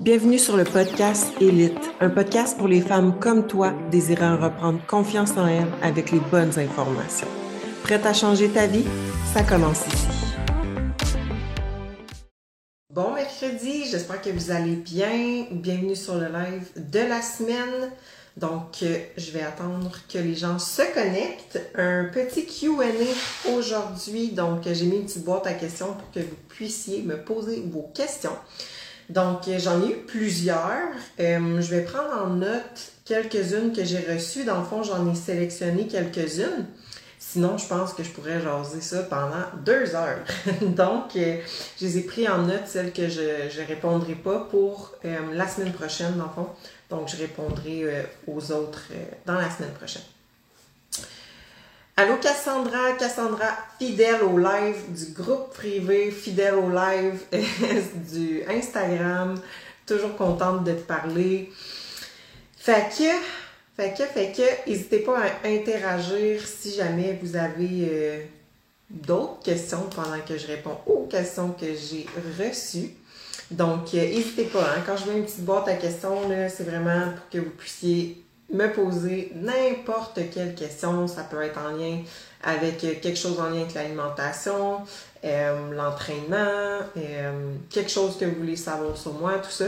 Bienvenue sur le podcast Élite, un podcast pour les femmes comme toi désirant reprendre confiance en elles avec les bonnes informations. Prête à changer ta vie? Ça commence ici. Bon mercredi, j'espère que vous allez bien. Bienvenue sur le live de la semaine. Donc, euh, je vais attendre que les gens se connectent. Un petit QA aujourd'hui. Donc, j'ai mis une petite boîte à questions pour que vous puissiez me poser vos questions. Donc, euh, j'en ai eu plusieurs. Euh, je vais prendre en note quelques-unes que j'ai reçues. Dans le fond, j'en ai sélectionné quelques-unes. Sinon, je pense que je pourrais jaser ça pendant deux heures. Donc, euh, je les ai pris en note, celles que je ne répondrai pas pour la semaine prochaine, dans le fond. Donc, je répondrai aux autres dans la semaine prochaine. Allô Cassandra, Cassandra, fidèle au live du groupe privé, fidèle au live du Instagram, toujours contente de te parler. Fait que, fait que, fait que, n'hésitez pas à interagir si jamais vous avez euh, d'autres questions pendant que je réponds aux questions que j'ai reçues. Donc, euh, n'hésitez pas, hein, quand je mets une petite boîte à questions, c'est vraiment pour que vous puissiez me poser n'importe quelle question. Ça peut être en lien avec quelque chose en lien avec l'alimentation, euh, l'entraînement, euh, quelque chose que vous voulez savoir sur moi, tout ça.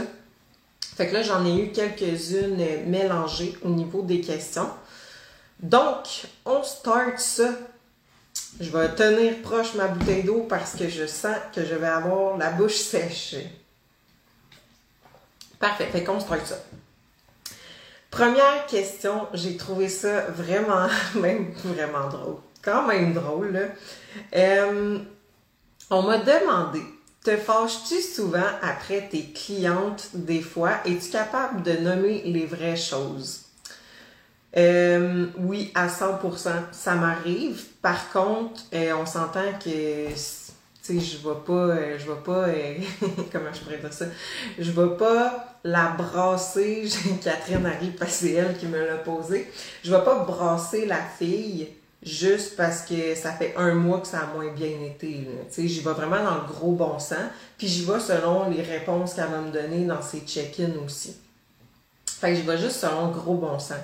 Fait que là, j'en ai eu quelques-unes mélangées au niveau des questions. Donc, on start ça. Je vais tenir proche ma bouteille d'eau parce que je sens que je vais avoir la bouche sèche. Parfait. Fait qu'on start ça. Première question, j'ai trouvé ça vraiment, même vraiment drôle. Quand même drôle, là. Euh, on m'a demandé, te fâches-tu souvent après tes clientes des fois? Es-tu capable de nommer les vraies choses? Euh, oui, à 100%, ça m'arrive. Par contre, euh, on s'entend que je vais pas, euh, je vais pas, euh, comment je pourrais dire ça, je vais pas la brasser, Catherine arrive parce que c'est elle qui me l'a posé, je vais pas brasser la fille juste parce que ça fait un mois que ça a moins bien été, tu sais, j'y vais vraiment dans le gros bon sens, puis j'y vais selon les réponses qu'elle va me donner dans ses check-ins aussi. Fait que j'y vais juste selon le gros bon sens.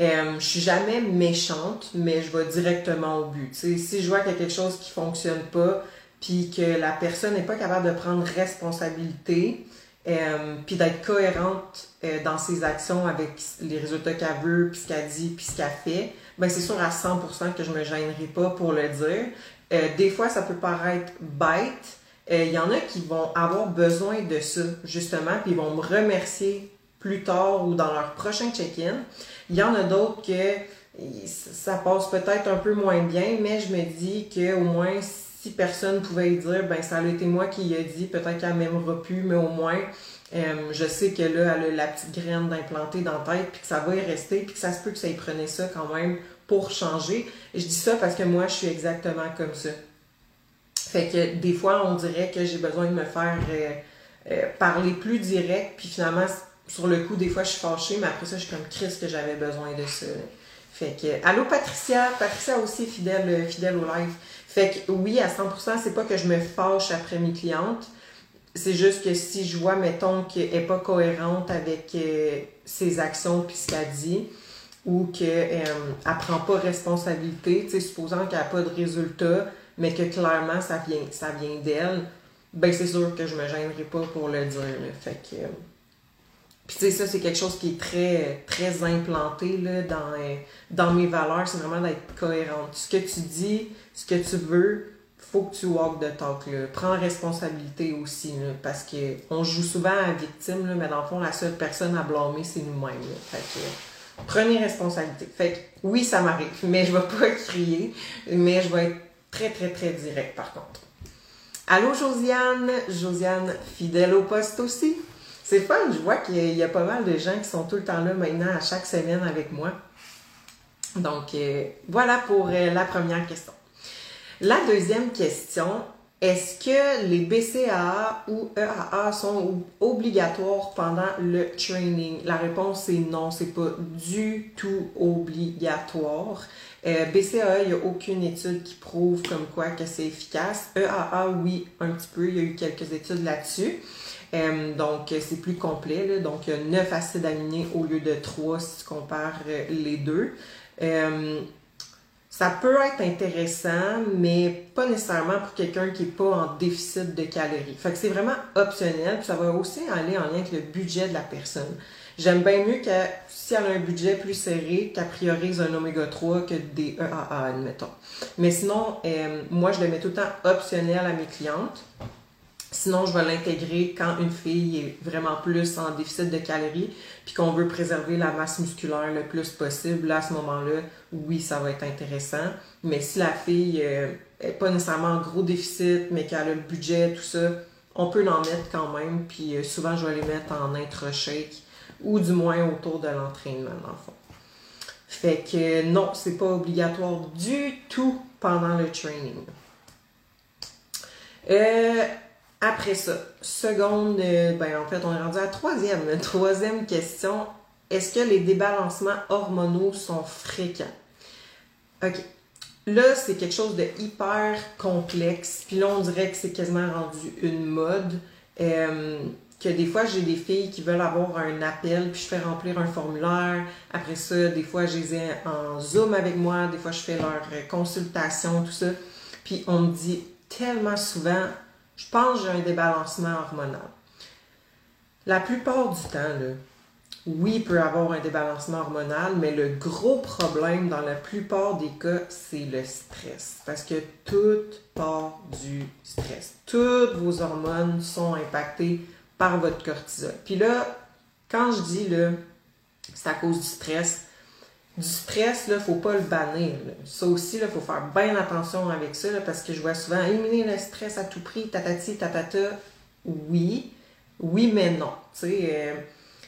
Euh, je suis jamais méchante, mais je vais directement au but. si je vois qu'il y a quelque chose qui fonctionne pas, puis que la personne n'est pas capable de prendre responsabilité, euh, puis d'être cohérente euh, dans ses actions avec les résultats qu'elle veut, puis ce qu'elle dit, puis ce qu'elle fait, ben c'est sûr à 100% que je me gênerai pas pour le dire. Euh, des fois, ça peut paraître bête. Il y en a qui vont avoir besoin de ça, justement, puis ils vont me remercier plus tard ou dans leur prochain check-in. Il y en a d'autres que ça passe peut-être un peu moins bien, mais je me dis qu'au moins personne pouvait dire, ben ça a été moi qui y dit, peut-être qu'elle m'aimera plus, mais au moins, euh, je sais que là, elle a la petite graine d'implanter dans la tête, puis que ça va y rester, puis que ça se peut que ça y prenait ça quand même pour changer. Je dis ça parce que moi, je suis exactement comme ça. Fait que des fois, on dirait que j'ai besoin de me faire euh, euh, parler plus direct, puis finalement, sur le coup, des fois, je suis fâchée, mais après ça, je suis comme Chris que j'avais besoin de ça. Fait que, allô Patricia, Patricia aussi fidèle, fidèle au live. Fait que oui, à 100%, c'est pas que je me fâche après mes clientes. C'est juste que si je vois, mettons, qu'elle n'est pas cohérente avec euh, ses actions puis ce qu'elle dit, ou qu'elle euh, ne prend pas responsabilité, supposant qu'elle n'a pas de résultat, mais que clairement ça vient, ça vient d'elle, ben c'est sûr que je me gênerai pas pour le dire. Fait que. Euh, puis tu sais, ça, c'est quelque chose qui est très, très implanté là, dans, euh, dans mes valeurs. C'est vraiment d'être cohérente. Ce que tu dis, ce que tu veux, faut que tu walk de talk. Là. Prends responsabilité aussi, là, parce qu'on joue souvent à victime, là, mais dans le fond, la seule personne à blâmer, c'est nous-mêmes. Fait que, prenez responsabilité. Fait que, oui, ça m'arrive, mais je vais pas crier, mais je vais être très, très, très direct par contre. Allô, Josiane? Josiane, fidèle au poste aussi? C'est fun, je vois qu'il y, a pas mal de gens qui sont tout le temps là maintenant à chaque semaine avec moi. Donc, euh, voilà pour euh, la première question. La deuxième question, est-ce que les BCAA ou EAA sont obligatoires pendant le training? La réponse est non, c'est pas du tout obligatoire. Euh, BCAA, il n'y a aucune étude qui prouve comme quoi que c'est efficace. EAA, oui, un petit peu, il y a eu quelques études là-dessus. Euh, donc, c'est plus complet. Là. Donc, il y a 9 acides aminés au lieu de 3 si tu compares euh, les deux. Euh, ça peut être intéressant, mais pas nécessairement pour quelqu'un qui n'est pas en déficit de calories. Fait que c'est vraiment optionnel, puis ça va aussi aller en lien avec le budget de la personne. J'aime bien mieux que si elle a un budget plus serré, qu'elle priorise un oméga 3 que des EAA, admettons. Mais sinon, moi, je le mets tout le temps optionnel à mes clientes. Sinon, je vais l'intégrer quand une fille est vraiment plus en déficit de calories, puis qu'on veut préserver la masse musculaire le plus possible. Là, à ce moment-là, oui, ça va être intéressant. Mais si la fille n'est pas nécessairement en gros déficit, mais qu'elle a le budget, tout ça, on peut l'en mettre quand même. Puis euh, souvent, je vais les mettre en intra-shake ou du moins autour de l'entraînement, dans le fond. Fait que non, c'est pas obligatoire du tout pendant le training. Euh, après ça, seconde, euh, ben en fait, on est rendu à la troisième. Troisième question, est-ce que les débalancements hormonaux sont fréquents? OK. Là, c'est quelque chose de hyper complexe. Puis là, on dirait que c'est quasiment rendu une mode. Euh, que des fois, j'ai des filles qui veulent avoir un appel, puis je fais remplir un formulaire. Après ça, des fois, je les ai en Zoom avec moi. Des fois, je fais leur consultation, tout ça. Puis on me dit tellement souvent, je pense que j'ai un débalancement hormonal. La plupart du temps, oui, il peut avoir un débalancement hormonal, mais le gros problème dans la plupart des cas, c'est le stress. Parce que tout part du stress. Toutes vos hormones sont impactées par votre cortisol. Puis là, quand je dis là, c'est à cause du stress, du stress, il ne faut pas le bannir. Ça aussi, il faut faire bien attention avec ça, parce que je vois souvent éliminer le stress à tout prix, tatati, tatata. Oui, oui, mais non. Euh,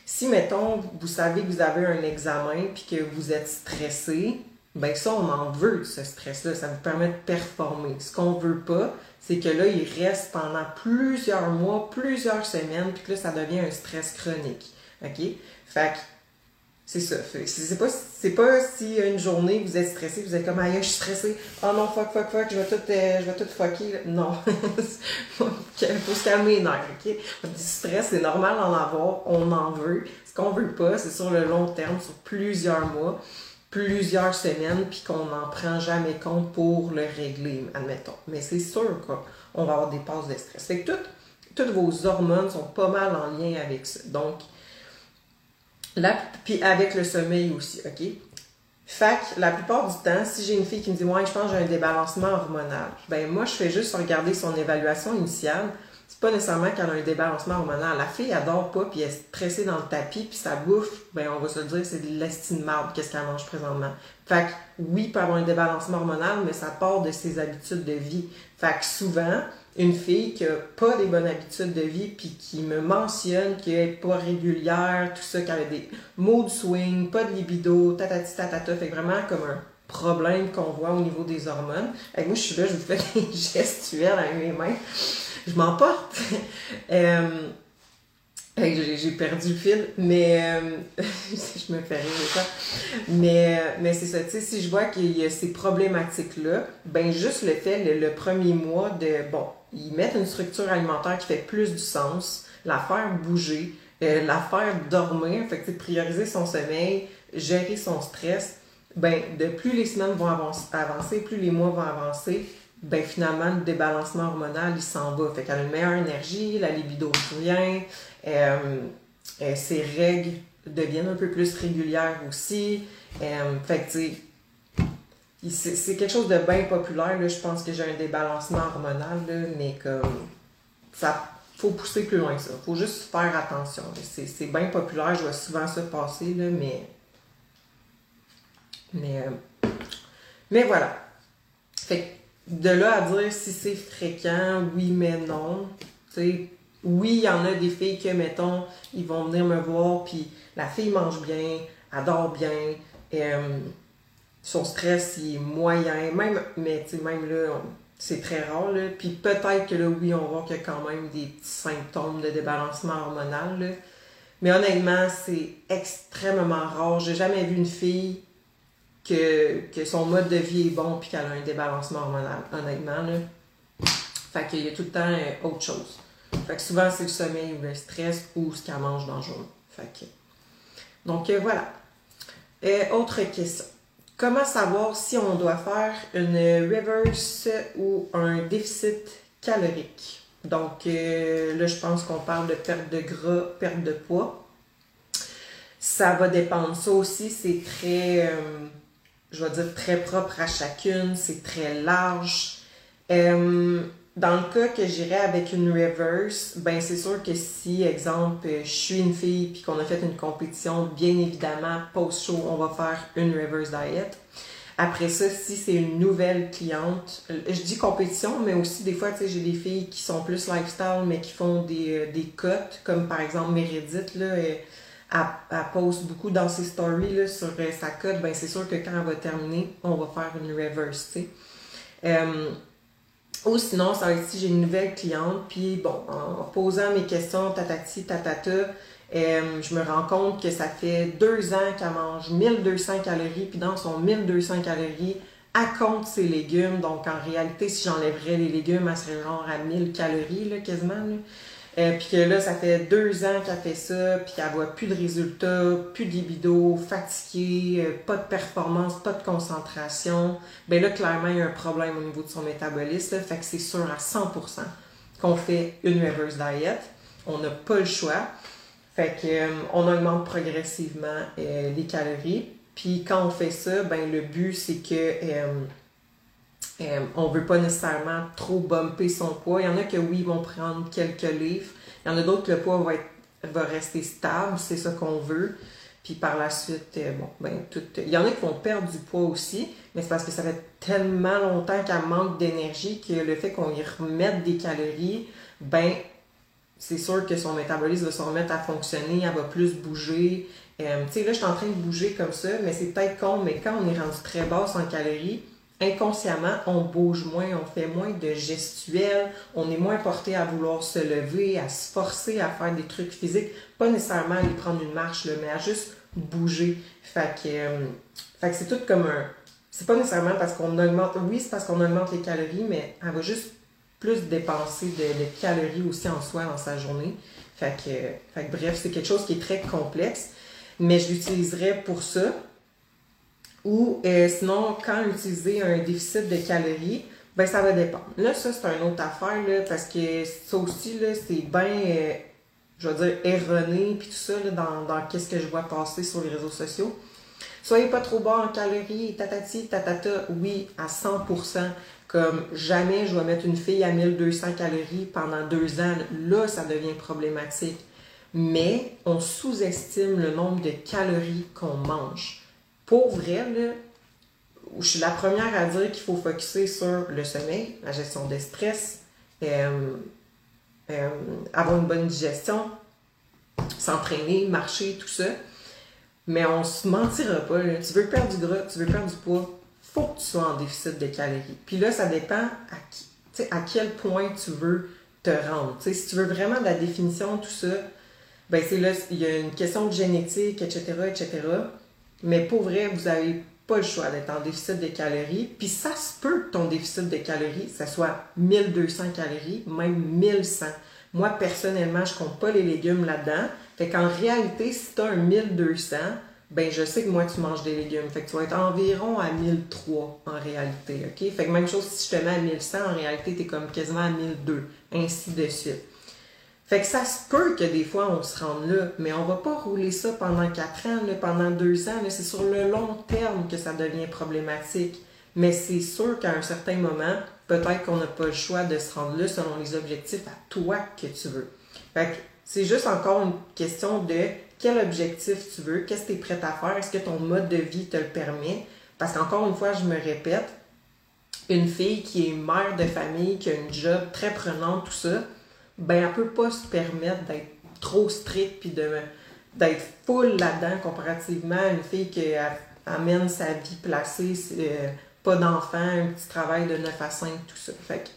si, mettons, vous savez que vous avez un examen puis que vous êtes stressé, ben ça, on en veut, ce stress-là. Ça vous permet de performer. Ce qu'on veut pas, c'est que là, il reste pendant plusieurs mois, plusieurs semaines, puis que là, ça devient un stress chronique. OK? Fait que c'est ça. C'est pas, pas si une journée vous êtes stressé, vous êtes comme, aïe, je suis stressé. Oh non, fuck, fuck, fuck, je vais tout, euh, je vais tout fucker. Non. Faut se calmer les nerfs, ok? Du stress, c'est normal d'en avoir. On en veut. Ce qu'on veut pas, c'est sur le long terme, sur plusieurs mois, plusieurs semaines, puis qu'on n'en prend jamais compte pour le régler, admettons. Mais c'est sûr qu'on va avoir des passes de stress. Fait que toutes, toutes vos hormones sont pas mal en lien avec ça. Donc, puis avec le sommeil aussi, OK? Fait la plupart du temps, si j'ai une fille qui me dit Ouais, je pense que j'ai un débalancement hormonal, ben moi, je fais juste regarder son évaluation initiale. C'est pas nécessairement qu'elle a un débalancement hormonal. La fille, elle dort pas, puis elle est stressée dans le tapis, puis sa bouffe, ben on va se dire, c'est de l'estime qu'est-ce qu'elle mange présentement. Fait que oui, peut avoir un débalancement hormonal, mais ça part de ses habitudes de vie. Fait que souvent, une fille qui n'a pas des bonnes habitudes de vie, puis qui me mentionne qu'elle n'est pas régulière, tout ça, qu'elle a des mood swing, pas de libido, tatati tatata, fait vraiment comme un problème qu'on voit au niveau des hormones. Et moi, je suis là, je vous fais des gestuels avec mes mains. Je m'emporte. euh, j'ai perdu le fil, mais euh, je me fais rire ça. Mais, mais c'est ça, tu sais, si je vois qu'il y a ces problématiques-là, ben juste le fait, le, premier mois, de, bon, ils mettent une structure alimentaire qui fait plus du sens, la faire bouger, euh, la faire dormir, fait prioriser son sommeil, gérer son stress, ben de plus les semaines vont avancer, plus les mois vont avancer, ben finalement le débalancement hormonal il s'en va. Fait qu'elle a une meilleure énergie, la libido revient, euh, euh, ses règles deviennent un peu plus régulières aussi. Euh, fait que c'est quelque chose de bien populaire. Là. Je pense que j'ai un débalancement hormonal, là, mais comme ça faut pousser plus loin que ça. faut juste faire attention. C'est bien populaire, je vois souvent ça passer, là, mais. Mais, mais voilà. Fait de là à dire si c'est fréquent, oui, mais non. sais oui, il y en a des filles que, mettons, ils vont venir me voir, puis la fille mange bien, adore bien, euh, son stress il est moyen, même, mais même là, c'est très rare, là. Puis peut-être que là, oui, on voit qu'il y a quand même des petits symptômes de débalancement hormonal. Mais honnêtement, c'est extrêmement rare. J'ai jamais vu une fille que, que son mode de vie est bon puis qu'elle a un débalancement hormonal, honnêtement, là. Fait qu'il y a tout le temps euh, autre chose. Fait que souvent, c'est le sommeil ou le stress ou ce qu'elle mange dans le jour. Fait que... Donc, euh, voilà. autre question. Comment savoir si on doit faire une reverse ou un déficit calorique? Donc, euh, là, je pense qu'on parle de perte de gras, perte de poids. Ça va dépendre. Ça aussi, c'est très, euh, je vais dire, très propre à chacune. C'est très large. Euh, dans le cas que j'irais avec une reverse, ben c'est sûr que si, exemple, je suis une fille puis qu'on a fait une compétition, bien évidemment, post-show, on va faire une reverse diet. Après ça, si c'est une nouvelle cliente, je dis compétition, mais aussi des fois, tu sais, j'ai des filles qui sont plus lifestyle, mais qui font des, euh, des cotes, comme par exemple Meredith, là, elle, poste beaucoup dans ses stories là, sur euh, sa cote, ben c'est sûr que quand elle va terminer, on va faire une reverse, tu. Euh, ou sinon, ça va être si j'ai une nouvelle cliente, puis bon, en posant mes questions, tatati, tatata, euh, je me rends compte que ça fait deux ans qu'elle mange 1200 calories, puis dans son 1200 calories, elle compte ses légumes. Donc, en réalité, si j'enlèverais les légumes, elle serait genre à 1000 calories, là, quasiment. Euh, puis que là, ça fait deux ans qu'elle fait ça, puis qu'elle voit plus de résultats, plus de libido, fatiguée, euh, pas de performance, pas de concentration. Ben là, clairement, il y a un problème au niveau de son métabolisme. fait que c'est sûr à 100% qu'on fait une reverse diet. On n'a pas le choix. Fait que euh, on augmente progressivement les calories. Puis quand on fait ça, ben le but c'est que euh, on ne veut pas nécessairement trop bumper son poids. Il y en a que oui, ils vont prendre quelques livres. Il y en a d'autres que le poids va, rester stable, c'est ça qu'on veut. Puis par la suite, euh, bon, ben, tout, il y en a qui vont perdre du poids aussi, mais c'est parce que ça fait tellement longtemps qu'elle manque d'énergie que le fait qu'on y remette des calories, ben, c'est sûr que son métabolisme va se remettre à fonctionner, elle va plus bouger. Euh, tu sais, là, je suis en train de bouger comme ça, mais c'est peut-être con, mais quand on est rendu très basse en calories, inconsciemment, on bouge moins, on fait moins de gestuels, on est moins porté à vouloir se lever, à se forcer à faire des trucs physiques, pas nécessairement aller prendre une marche, mais à juste bouger. Fait que, euh, fait que c'est tout comme un. C'est pas nécessairement parce qu'on augmente. Oui, c'est parce qu'on augmente les calories, mais elle va juste plus dépenser de, calories aussi en soi dans sa journée. Fait que, fait que bref, c'est quelque chose qui est très complexe, mais je l'utiliserais pour ça ou euh, sinon, quand utiliser un déficit de calories, ben ça va dépendre. Là, ça, c'est une autre affaire, là, parce que ça aussi, c'est bien, euh, je veux dire, erroné, puis tout ça, là, dans, dans qu'est-ce que je vois passer sur les réseaux sociaux. Soyez pas trop bas en calories, tatati, tatata, oui, à 100%. Comme jamais je vais mettre une fille à 1200 calories pendant deux ans, là, ça devient problématique. Mais on sous-estime le nombre de calories qu'on mange pour vrai, là, je suis la première à dire qu'il faut focuser sur le sommeil, la gestion des stress, euh, euh, avoir une bonne digestion, s'entraîner, marcher, tout ça. Mais on se mentira pas. Tu veux perdre du gras, tu veux perdre du poids, faut que tu sois en déficit de calories. Puis là, ça dépend à, à quel point tu veux te rendre. si tu veux vraiment de la définition, tout ça, ben c'est là, il y a une question de génétique, etc., etc. Mais pour vrai, vous n'avez pas le choix d'être en déficit de calories. Puis ça se peut que ton déficit de calories, ça soit 1200 calories, même 1100. Moi, personnellement, je compte pas les légumes là-dedans. Fait qu'en réalité, si tu as un 1200, ben je sais que moi, tu manges des légumes. Fait que tu vas être environ à 1003 en réalité. OK? Fait que même chose, si je te mets à 1100, en réalité, tu es comme quasiment à 1002. Ainsi de suite. Fait que ça se peut que des fois on se rende là, mais on va pas rouler ça pendant quatre ans, pendant deux ans. C'est sur le long terme que ça devient problématique. Mais c'est sûr qu'à un certain moment, peut-être qu'on n'a pas le choix de se rendre là selon les objectifs à toi que tu veux. Fait que c'est juste encore une question de quel objectif tu veux, qu'est-ce que tu es prêt à faire, est-ce que ton mode de vie te le permet? Parce qu'encore une fois, je me répète, une fille qui est mère de famille, qui a une job très prenante, tout ça, ben elle peut pas se permettre d'être trop stricte puis de d'être full là-dedans comparativement à une fille qui amène sa vie placée, euh, pas d'enfant, un petit travail de 9 à 5, tout ça. Fait que,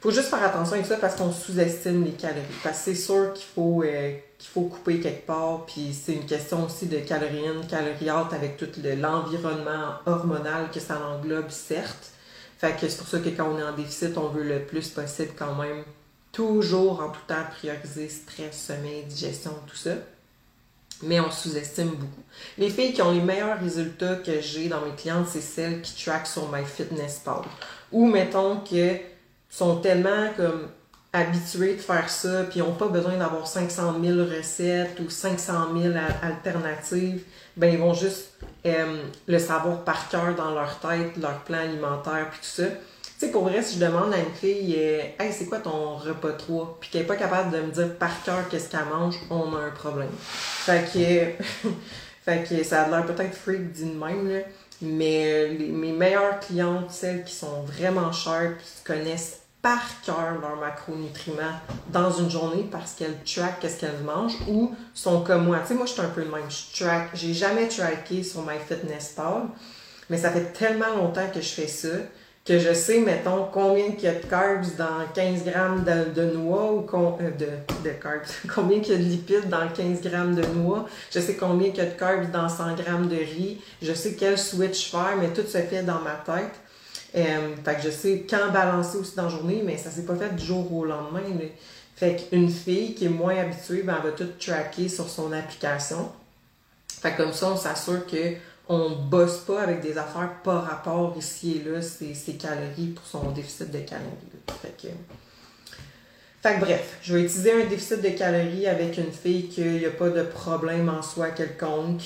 faut juste faire attention à ça parce qu'on sous-estime les calories. Parce que c'est sûr qu'il faut, euh, qu'il faut couper quelque part, puis c'est une question aussi de calories out avec tout l'environnement hormonal que ça englobe, certes. Fait que c'est pour ça que quand on est en déficit, on veut le plus possible quand même toujours en tout temps prioriser stress, sommeil, digestion, tout ça. Mais on sous-estime beaucoup. Les filles qui ont les meilleurs résultats que j'ai dans mes clientes, c'est celles qui traquent sur MyFitnessPal. Ou mettons que sont tellement comme habitués de faire ça, puis n'ont pas besoin d'avoir 500 000 recettes ou 500 000 alternatives, ben ils vont juste euh, le savoir par cœur dans leur tête, leur plan alimentaire, puis tout ça. Tu sais, pour vrai, si je demande à une fille, euh, hey, c'est quoi ton repas 3? Puis qu'elle n'est pas capable de me dire par cœur qu'est-ce qu'elle mange, on a un problème. Fait que, fait que ça a l'air peut-être freak dit de même, là. Mais euh, mes meilleures clientes, celles qui sont vraiment sharp, qui connaissent par cœur leurs macronutriments dans une journée parce qu'elles track qu'est-ce qu'elles mangent ou sont comme moi. Tu sais, moi, je suis un peu le même. Je track. J'ai jamais tracké sur MyFitnessPal, mais ça fait tellement longtemps que je fais ça que je sais, mettons, combien il y a de carbs dans 15 grammes de, noix ou euh, de, carbs, combien il y a de lipides dans 15 grammes de noix, je sais combien il y a de carbs dans 100 grammes de riz, je sais quel switch faire, mais tout se fait dans ma tête. Euh, fait que je sais quand balancer aussi dans la journée, mais ça s'est pas fait du jour au lendemain. Fait qu'une fille qui est moins habituée, ben, elle va tout tracker sur son application. Fait que comme ça, on s'assure que on bosse pas avec des affaires par rapport ici et là, ses, calories pour son déficit de calories. Fait que, bref, je vais utiliser un déficit de calories avec une fille qu'il n'y a pas de problème en soi quelconque.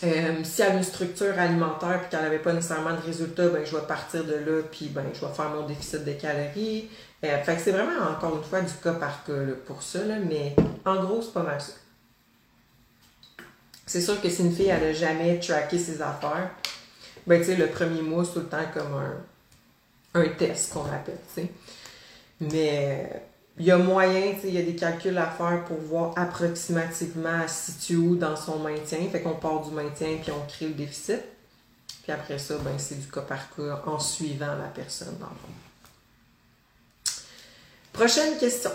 Si elle a une structure alimentaire et qu'elle n'avait pas nécessairement de résultats, ben, je vais partir de là puis ben, je vais faire mon déficit de calories. Euh, fait que c'est vraiment encore une fois du cas par cas pour ça, mais en gros, c'est pas mal ça. C'est sûr que si une fille, elle n'a jamais traqué ses affaires, ben, tu sais, le premier mois, c'est tout le temps comme un, un test qu'on appelle, tu sais. Mais il y a moyen, tu sais, il y a des calculs à faire pour voir approximativement si où dans son maintien. Fait qu'on part du maintien puis on crée le déficit. Puis après ça, ben, c'est du cas par cas en suivant la personne dans le fond. Prochaine question.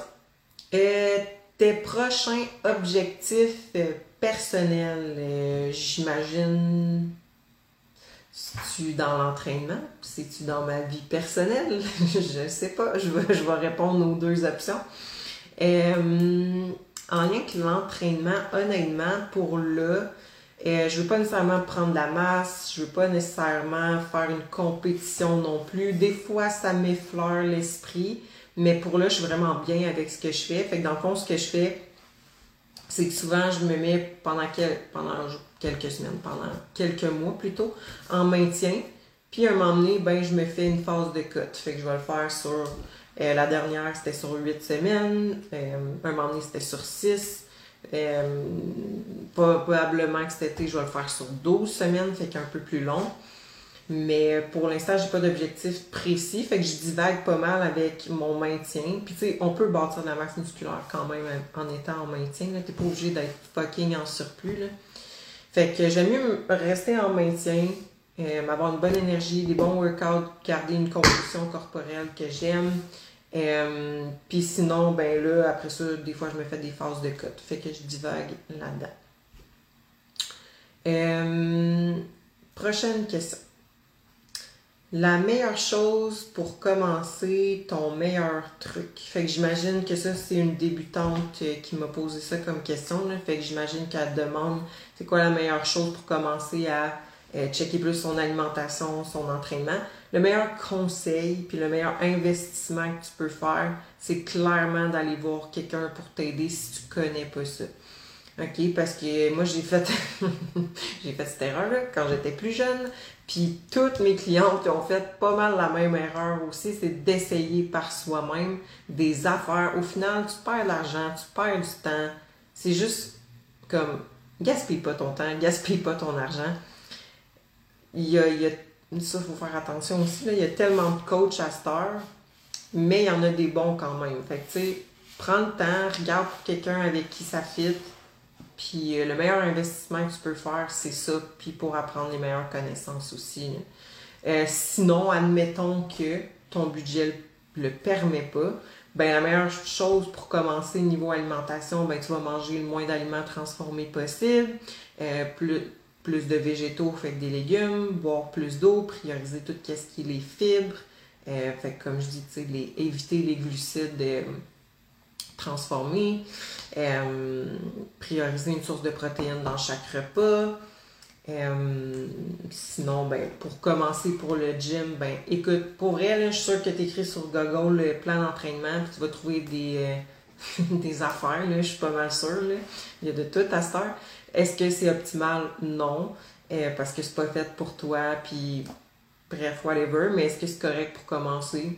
Euh, tes prochains objectifs euh, personnel, euh, j'imagine. C'est-tu dans l'entraînement? C'est-tu dans ma vie personnelle? je ne sais pas. Je vais, je vais répondre aux deux options. Euh, en lien avec l'entraînement, honnêtement, pour là, euh, je ne veux pas nécessairement prendre la masse, je ne veux pas nécessairement faire une compétition non plus. Des fois, ça m'effleure l'esprit, mais pour là, je suis vraiment bien avec ce que je fais. Fait que dans le fond, ce que je fais, c'est que souvent, je me mets pendant, pendant quelques semaines, pendant quelques mois plutôt, en maintien. Puis un moment donné, ben, je me fais une phase de cut. Fait que je vais le faire sur. Euh, la dernière, c'était sur 8 semaines. Euh, un moment donné, c'était sur 6. Euh, probablement que cet été, je vais le faire sur 12 semaines, fait qu'un peu plus long. Mais pour l'instant, j'ai pas d'objectif précis, fait que je divague pas mal avec mon maintien. Puis tu sais, on peut bâtir de la masse musculaire quand même en étant en maintien. T'es pas obligé d'être fucking en surplus. Là. Fait que j'aime mieux rester en maintien, euh, avoir une bonne énergie, des bons workouts, garder une composition corporelle que j'aime. Euh, puis sinon, ben là, après ça, des fois, je me fais des phases de cut. Fait que je divague là-dedans. Euh, prochaine question la meilleure chose pour commencer ton meilleur truc. Fait que j'imagine que ça, c'est une débutante euh, qui m'a posé ça comme question. Fait que j'imagine qu'elle demande c'est quoi la meilleure chose pour commencer à euh, checker plus son alimentation, son entraînement? Le meilleur conseil puis le meilleur investissement que tu peux faire, c'est clairement d'aller voir quelqu'un pour t'aider si tu connais pas ça. OK? Parce que moi, j'ai fait, j'ai fait cette erreur-là quand j'étais plus jeune. Puis toutes mes clientes ont fait pas mal la même erreur aussi, c'est d'essayer par soi-même des affaires. Au final, tu perds l'argent, tu perds du temps. C'est juste comme gaspille pas ton temps, gaspille pas ton argent. Il y a, il faut faire attention aussi. Il y a tellement de coachs à cette heure, mais il y en a des bons quand même. Fait que tu sais, prends le temps, regarde pour quelqu'un avec qui ça fit puis euh, le meilleur investissement que tu peux faire, c'est ça, puis pour apprendre les meilleures connaissances aussi. Euh, sinon, admettons que ton budget le permet pas, ben la meilleure chose pour commencer niveau alimentation, ben tu vas manger le moins d'aliments transformés possible, euh, plus, plus de végétaux, fait que des légumes, boire plus d'eau, prioriser tout ce qui est les fibres, fait que comme je dis, les, éviter les glucides transformés, prioriser une source de protéines dans chaque repas. sinon, ben, pour commencer pour le gym, ben, écoute, pour vrai, je suis sûre que tu écris sur Google le plan d'entraînement, puis tu vas trouver des, des affaires, là, je suis pas mal sûre. Il y a de tout à cette heure. Est-ce que c'est optimal? Non. Euh, parce que c'est pas fait pour toi, puis bref, whatever. Mais est-ce que c'est correct pour commencer?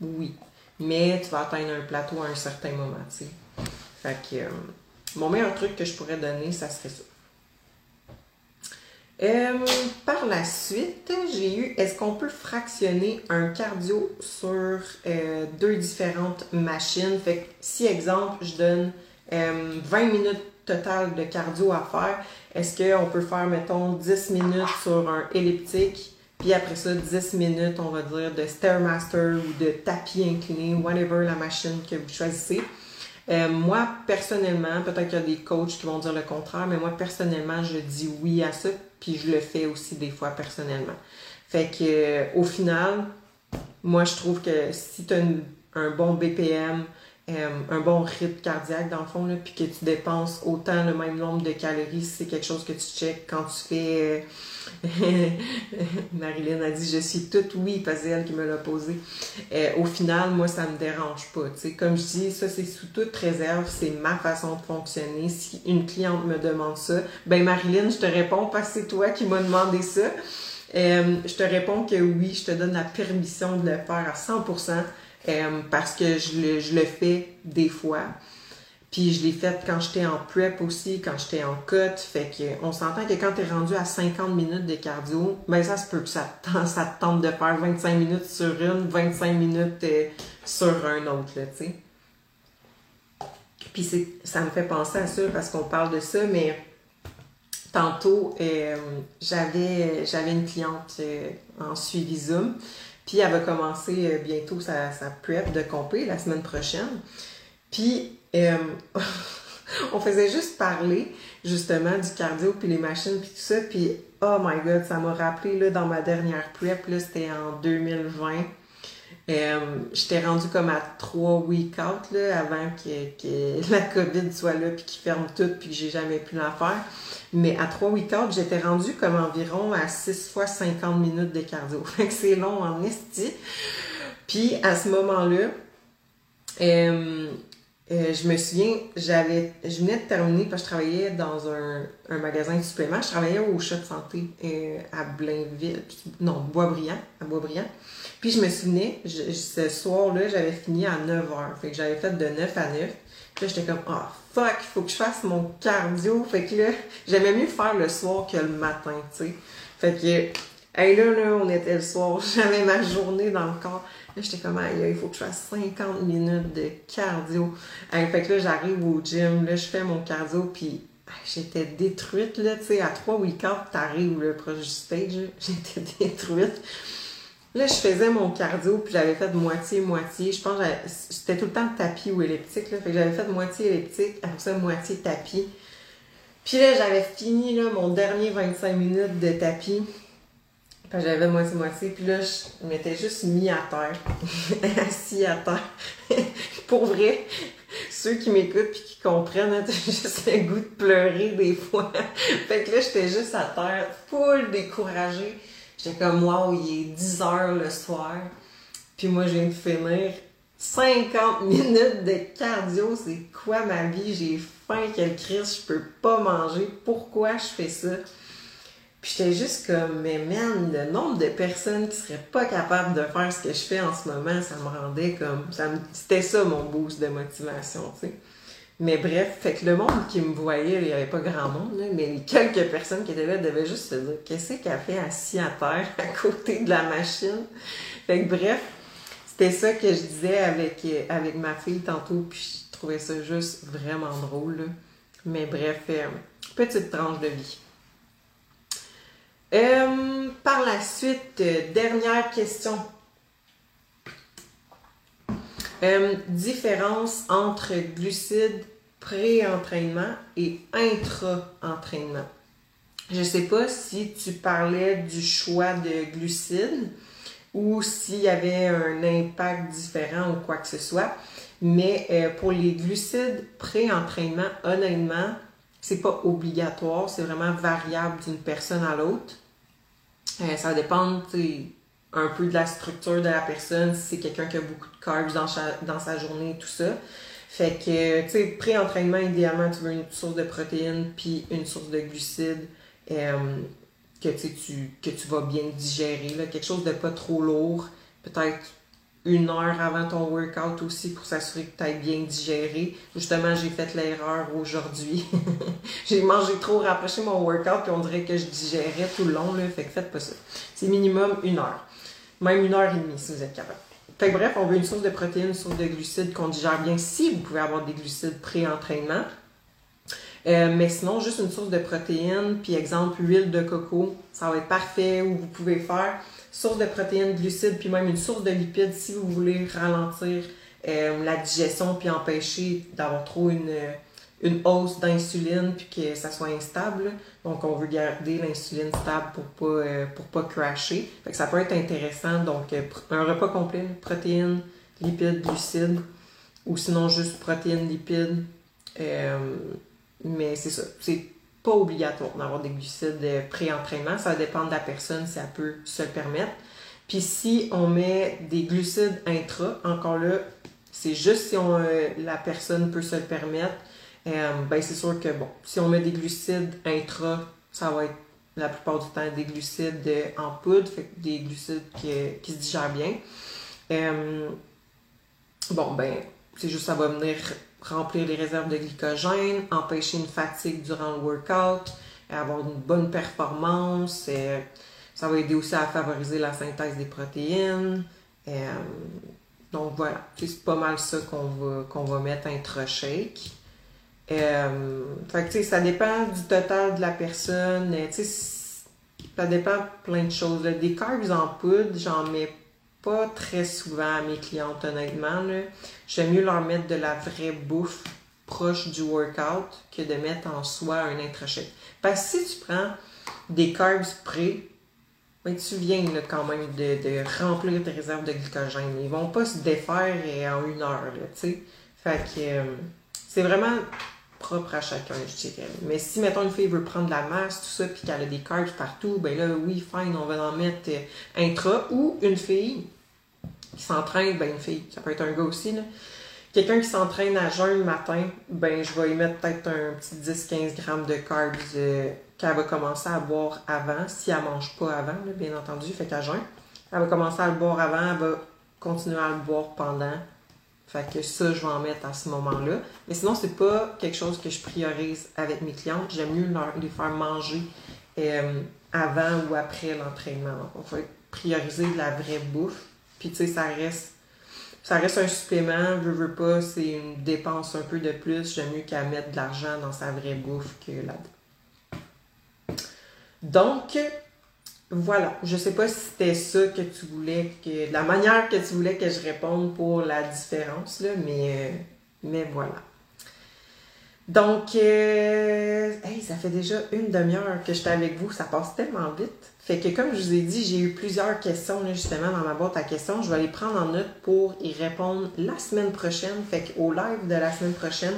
Oui. Mais tu vas atteindre un plateau à un certain moment, tu sais. Fait que euh, mon meilleur truc que je pourrais donner, ça serait ça. Euh, par la suite, j'ai eu est-ce qu'on peut fractionner un cardio sur euh, deux différentes machines? Fait que si, exemple, je donne 20 euh, minutes total de cardio à faire, est-ce qu'on peut faire, mettons, 10 minutes sur un elliptique, puis après ça, 10 minutes, on va dire, de Stairmaster ou de tapis incliné, whatever la machine que vous choisissez? moi, personnellement, peut-être qu'il y a des coachs qui vont dire le contraire, mais moi, personnellement, je dis oui à ça puis je le fais aussi des fois personnellement. Fait que euh, au final, moi je trouve que si tu as un bon BPM, euh, un bon rythme cardiaque dans le fond, là, puis que tu dépenses autant le même nombre de calories, c'est quelque chose que tu checkes quand tu fais. Euh, Marilyn a dit je suis toute oui parce que elle qui me l'a posé. au final, moi ça me dérange pas. Comme je dis, ça c'est sous toute réserve, c'est ma façon de fonctionner. Si une cliente me demande ça, ben Marilyn, je te réponds parce que c'est toi qui m'as demandé ça. Euh, je te réponds que oui, je te donne la permission de le faire à 100% euh, parce que je le, je le fais des fois. Puis je l'ai fait quand j'étais en prep aussi, quand j'étais en cut. Fait qu'on s'entend que quand tu es rendu à 50 minutes de cardio, ben ça se peut que ça, ça te tente de faire 25 minutes sur une, 25 minutes euh, sur un autre, tu sais. Puis ça me fait penser à ça parce qu'on parle de ça, mais tantôt, euh, j'avais, une cliente en suivi Zoom, puis elle va commencer bientôt sa, sa prep de compé la semaine prochaine. Puis euh, on faisait juste parler justement du cardio puis les machines puis tout ça puis oh my god ça m'a rappelé là dans ma dernière prep là c'était en 2020 euh, j'étais rendue comme à trois week out là avant que, la covid soit là puis qu'ils ferment tout puis que j'ai jamais pu la faire. Mais à trois week out j'étais rendue comme environ à 6 fois 50 minutes de cardio. Fait que c'est long en esti. Puis à ce moment là euh, euh, je me souviens, j'avais, je venais de terminer parce que je travaillais dans un, un magasin de suppléments. Je travaillais au chat de santé euh, à Blainville, non, Boisbriand, à Boisbriand. Puis je me souvenais, ce soir-là, j'avais fini à 9 h. Fait que j'avais fait de 9 à 9. Puis là, j'étais comme, ah, oh, fuck, il faut que je fasse mon cardio. Fait que là, j'aimais mieux faire le soir que le matin, tu sais. Fait que, hey, là, là, on était le soir. J'avais ma journée dans le corps. Là, j'étais comme, il faut que je fasse 50 minutes de cardio. fait que là, j'arrive au gym, là, je fais mon cardio, puis j'étais détruite, là, tu sais, à trois week-ends, t'arrives, le proche du stage, j'étais détruite. Là, je faisais mon cardio, puis j'avais fait moitié-moitié. Je pense que c'était tout le temps tapis ou elliptique, là. Fait que j'avais fait moitié elliptique, après ça, moitié tapis. Puis là, j'avais fini, là, mon dernier 25 minutes de tapis j'avais moitié-moitié. Puis là, je m'étais juste mis à terre. Assis à terre. Pour vrai, ceux qui m'écoutent puis qui comprennent, j'ai juste le goût de pleurer des fois. fait que là, j'étais juste à terre, full découragée. J'étais comme, wow, il est 10 heures le soir. Puis moi, je viens de finir 50 minutes de cardio. C'est quoi ma vie? J'ai faim, quelle crise, je peux pas manger. Pourquoi je fais ça? Puis j'étais juste comme, mais man, le nombre de personnes qui seraient pas capables de faire ce que je fais en ce moment, ça me rendait comme. Ça c'était ça mon boost de motivation, tu sais. Mais bref, fait que le monde qui me voyait, il n'y avait pas grand monde, là, mais quelques personnes qui étaient là devaient juste se dire qu'est-ce qu'elle fait assis à terre à côté de la machine? Fait que bref, c'était ça que je disais avec, avec ma fille tantôt, puis je trouvais ça juste vraiment drôle. Mais bref, euh, petite tranche de vie. Euh, par la suite, euh, dernière question. Euh, différence entre glucides pré-entraînement et intra-entraînement. Je ne sais pas si tu parlais du choix de glucides ou s'il y avait un impact différent ou quoi que ce soit. Mais pour les glucides pré-entraînement, honnêtement, c'est pas obligatoire, c'est vraiment variable d'une personne à l'autre. Euh, ça dépend un peu de la structure de la personne, si c'est quelqu'un qui a beaucoup de carbs dans, dans sa journée, tout ça. Fait que, tu sais, pré-entraînement, idéalement, tu veux une source de protéines puis une source de glucides euh, que, tu, que tu vas bien digérer. Quelque chose de pas trop lourd. Peut-être une heure avant ton workout aussi pour s'assurer que tu ailles bien digéré. Justement, j'ai fait l'erreur aujourd'hui. j'ai mangé trop rapproché mon workout puis on dirait que je digérais tout le long. Là. Fait que faites pas ça. C'est minimum une heure. Même une heure et demie si vous êtes capable. Fait bref, on veut une source de protéines, une source de glucides qu'on digère bien si vous pouvez avoir des glucides pré-entraînement. Euh, mais sinon, juste une source de protéines, puis exemple, huile de coco, ça va être parfait. Ou vous pouvez faire source de protéines, glucides, puis même une source de lipides si vous voulez ralentir euh, la digestion, puis empêcher d'avoir trop une, hausse d'insuline puis que ça soit instable. Donc, on veut garder l'insuline stable pour pas, euh, pour pas crasher. Fait que ça peut être intéressant. Donc, euh, un repas complet, protéines, lipides, glucides, ou sinon juste protéines, lipides. Mais c'est ça. Pas obligatoire d'avoir des glucides pré-entraînement. Ça dépend de la personne si elle peut se le permettre. Puis si on met des glucides intra, encore là, c'est juste si on, la personne peut se le permettre. Euh, ben c'est sûr que bon, si on met des glucides intra, ça va être la plupart du temps des glucides en poudre, des glucides qui, qui se digèrent bien. Euh, bon, ben, c'est juste ça va venir remplir les réserves de glycogène, empêcher une fatigue durant le workout, avoir une bonne performance. Euh, ça va aider aussi à favoriser la synthèse des protéines. donc voilà, c'est pas mal ça qu'on va, qu'on va mettre intra-shake. Euh, fait que, ça dépend du total de la personne. Euh, ça dépend plein de choses. Des carbs en poudre, j'en mets pas très souvent à mes clientes, honnêtement. J'aime mieux leur mettre de la vraie bouffe proche du workout que de mettre en soi un intrachèque. Parce que si tu prends des carbs prêts, ben, tu viens quand même de, remplir tes réserves de glycogène. Ils vont pas se défaire euh, en une heure. Là, fait que c'est vraiment propre à chacun, je dirais. Mais si, mettons, une fille veut prendre de la masse, tout ça, puis qu'elle a des carbs partout, ben là, oui, fine, on va en mettre euh, intra. Ou une fille qui s'entraîne, ben une fille, ça peut être un gars aussi, là. Quelqu'un qui s'entraîne à jeun le matin, ben je vais y mettre peut-être un petit 10-15 grammes de carbs euh, qu'elle va commencer à boire avant, si elle mange pas avant, bien entendu, fait qu'à jeun. Elle va commencer à le boire avant, elle va continuer à le boire pendant, fait que ça, je vais en mettre à ce moment-là. Mais sinon, c'est pas quelque chose que je priorise avec mes clientes. J'aime mieux les faire manger euh, avant ou après l'entraînement. On va prioriser la vraie bouffe. Puis tu sais, ça reste. Un supplément, je veux pas, c'est une dépense un peu de plus. J'aime mieux qu'elle mette de l'argent dans sa vraie bouffe que là-dedans. Donc, voilà, je sais pas si c'était ça que tu voulais, que la manière que tu voulais que je réponde pour la différence, là, mais, euh, mais voilà. Donc, euh, hey, ça fait déjà une demi-heure que j'étais avec vous, ça passe tellement vite. Fait que comme je vous ai dit, j'ai eu plusieurs questions justement dans ma boîte à questions. Je vais les prendre en note pour y répondre la semaine prochaine. Fait qu'au live de la semaine prochaine,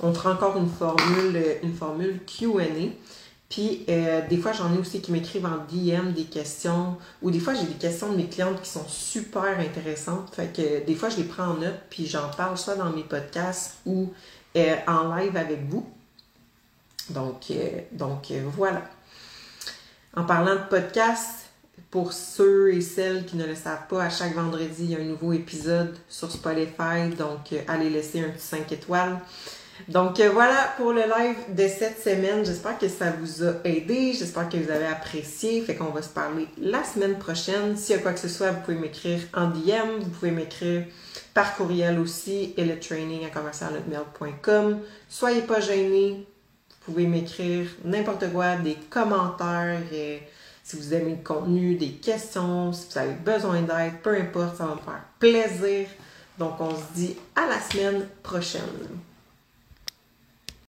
on fera encore une formule, une formule QA. Puis euh, des fois, j'en ai aussi qui m'écrivent en DM des questions, ou des fois, j'ai des questions de mes clientes qui sont super intéressantes. Fait que des fois, je les prends en note, puis j'en parle soit dans mes podcasts ou euh, en live avec vous. Donc, euh, donc voilà. En parlant de podcasts, pour ceux et celles qui ne le savent pas, à chaque vendredi, il y a un nouveau épisode sur Spotify. Donc, allez laisser un petit 5 étoiles. Donc euh, voilà pour le live de cette semaine. J'espère que ça vous a aidé. J'espère que vous avez apprécié. Fait qu'on va se parler la semaine prochaine. S'il y a quoi que ce soit, vous pouvez m'écrire en DM. Vous pouvez m'écrire par courriel aussi et le training à commercialnotmail.com. Soyez pas gênés. Vous pouvez m'écrire n'importe quoi, des commentaires. Et si vous aimez le contenu, des questions, si vous avez besoin d'aide, peu importe, ça va me faire plaisir. Donc on se dit à la semaine prochaine.